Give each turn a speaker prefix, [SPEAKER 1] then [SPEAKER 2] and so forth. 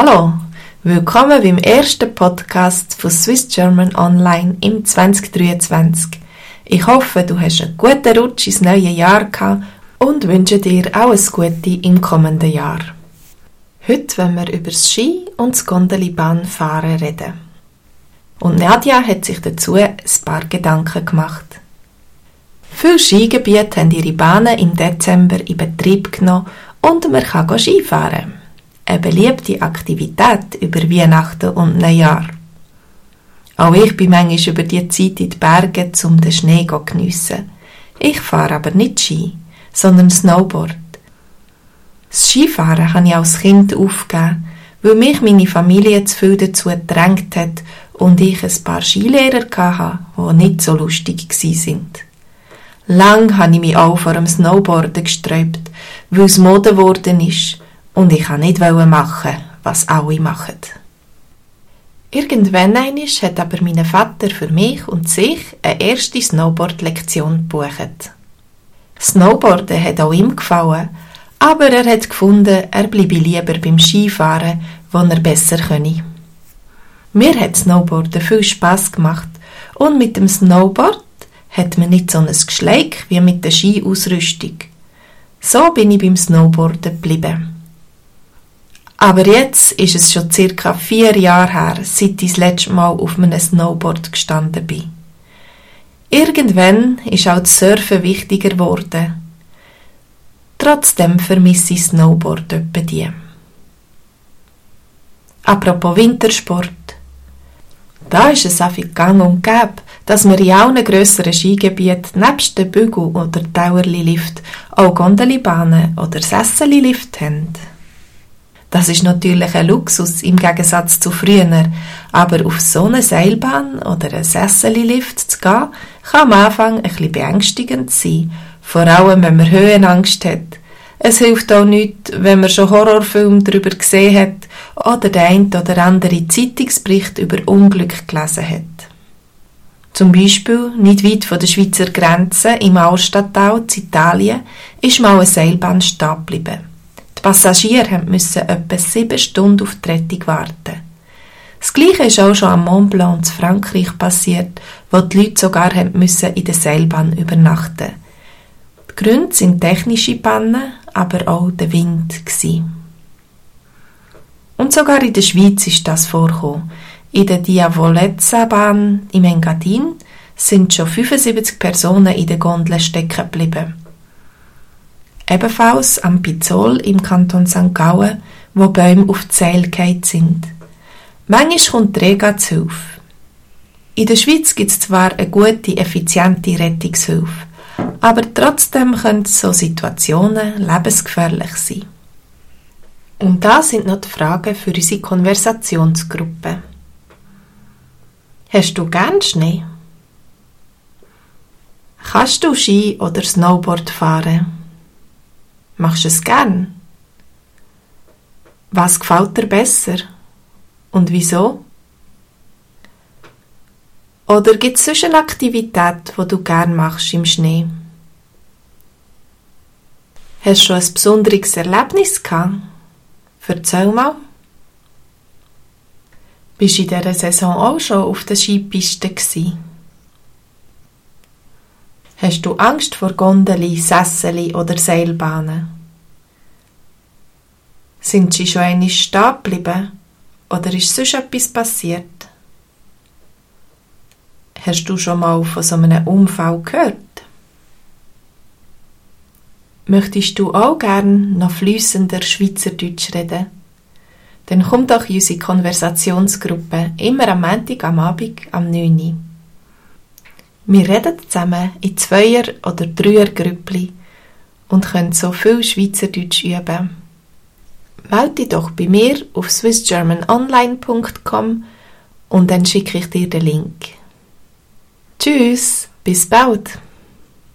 [SPEAKER 1] Hallo, willkommen beim ersten Podcast von Swiss German Online im 2023. Ich hoffe, du hast einen guten Rutsch ins neue Jahr gehabt und wünsche dir alles Gute im kommenden Jahr. Heute wollen wir über das Ski und das Gondelibahnfahren reden. Und Nadja hat sich dazu ein paar Gedanken gemacht. Viele Skigebiete haben ihre Bahnen im Dezember in Betrieb genommen und man kann Skifahren eine beliebte Aktivität über Weihnachten und Neujahr. Auch ich bin manchmal über die Zeit in die Berge, um den Schnee zu geniessen. Ich fahre aber nicht Ski, sondern Snowboard. Das Skifahren habe ich als Kind aufgegeben, weil mich meine Familie zu viel dazu gedrängt hat und ich ein paar Skilehrer hatte, die nicht so lustig sind. Lang habe ich mich auch vor dem Snowboarden gesträubt, weil es Mode geworden ist und ich kann nicht machen, was alle machen. Irgendwann einisch hat aber mein Vater für mich und sich eine erste Snowboard-Lektion gebucht. Snowboarden hat auch ihm gefallen, aber er hat gefunden, er bleibe lieber beim Skifahren, wo er besser könne. Mir hat Snowboarden viel Spass gemacht und mit dem Snowboard hat man nicht so ein Geschleik wie mit der Skiausrüstung. So bin ich beim Snowboarden geblieben. Aber jetzt ist es schon circa vier Jahre her, seit ich das letzte Mal auf einem Snowboard gestanden bin. Irgendwann ist auch das Surfen wichtiger geworden. Trotzdem vermisse ich Snowboard etwa die. Apropos Wintersport. Da ist es einfach gang und gäbe, dass wir in allen grösseren Skigebieten nebst dem Bügel- oder Dauerli-Lift auch Gondelibahnen oder Sesseli-Lift haben. Das ist natürlich ein Luxus im Gegensatz zu früher, aber auf so eine Seilbahn oder einen Sessellift zu gehen, kann am Anfang ein bisschen beängstigend sein, vor allem wenn man Höhenangst hat. Es hilft auch nicht, wenn man schon Horrorfilme darüber gesehen hat oder der ein oder andere Zeitungsbericht über Unglück gelesen hat. Zum Beispiel, nicht weit von der Schweizer Grenze, im Auerstadttal, in Italien, ist mal eine Seilbahn stehen geblieben. Die Passagiere mussten etwa sieben Stunden auf die Rettung warten. Das Gleiche ist auch schon am Mont Blanc in Frankreich passiert, wo die Leute sogar müssen in der Seilbahn übernachten Die Gründe sind technische Pannen, aber auch der Wind. Gewesen. Und sogar in der Schweiz ist das vorgekommen. In der Diavolezza-Bahn im Engadin sind schon 75 Personen in der Gondel stecken geblieben ebenfalls am Pizzol im Kanton St. Gallen, wo Bäume auf die Seile sind. Manchmal kommt die Rega zu Hilfe. In der Schweiz gibt es zwar eine gute, effiziente Rettungshilfe, aber trotzdem können so Situationen lebensgefährlich sein. Und da sind noch die Fragen für unsere Konversationsgruppe. Hast du gern Schnee? Kannst du Ski oder Snowboard fahren? Machst du es gern? Was gefällt dir besser? Und wieso? Oder gibt es sonst eine Aktivität, die du gern machst im Schnee? Hast du schon ein besonderes Erlebnis gehabt? Erzähl mal. Bist du in dieser Saison auch schon auf der Skipiste gewesen? Hast du Angst vor Gondeli, Sesseli oder Seilbahnen? Sind sie schon einmal stehen geblieben? Oder ist sonst etwas passiert? Hast du schon mal von so einem Unfall gehört? Möchtest du auch gern noch flüssender Schweizerdeutsch reden? Dann komm doch in unsere Konversationsgruppe immer am Montag am Abend am 9 Uhr. Wir reden zusammen in Zweier- oder Dreier-Grüppli und können so viel Schweizerdeutsch üben. Melde dich doch bei mir auf swissgermanonline.com und dann schicke ich dir den Link. Tschüss, bis bald!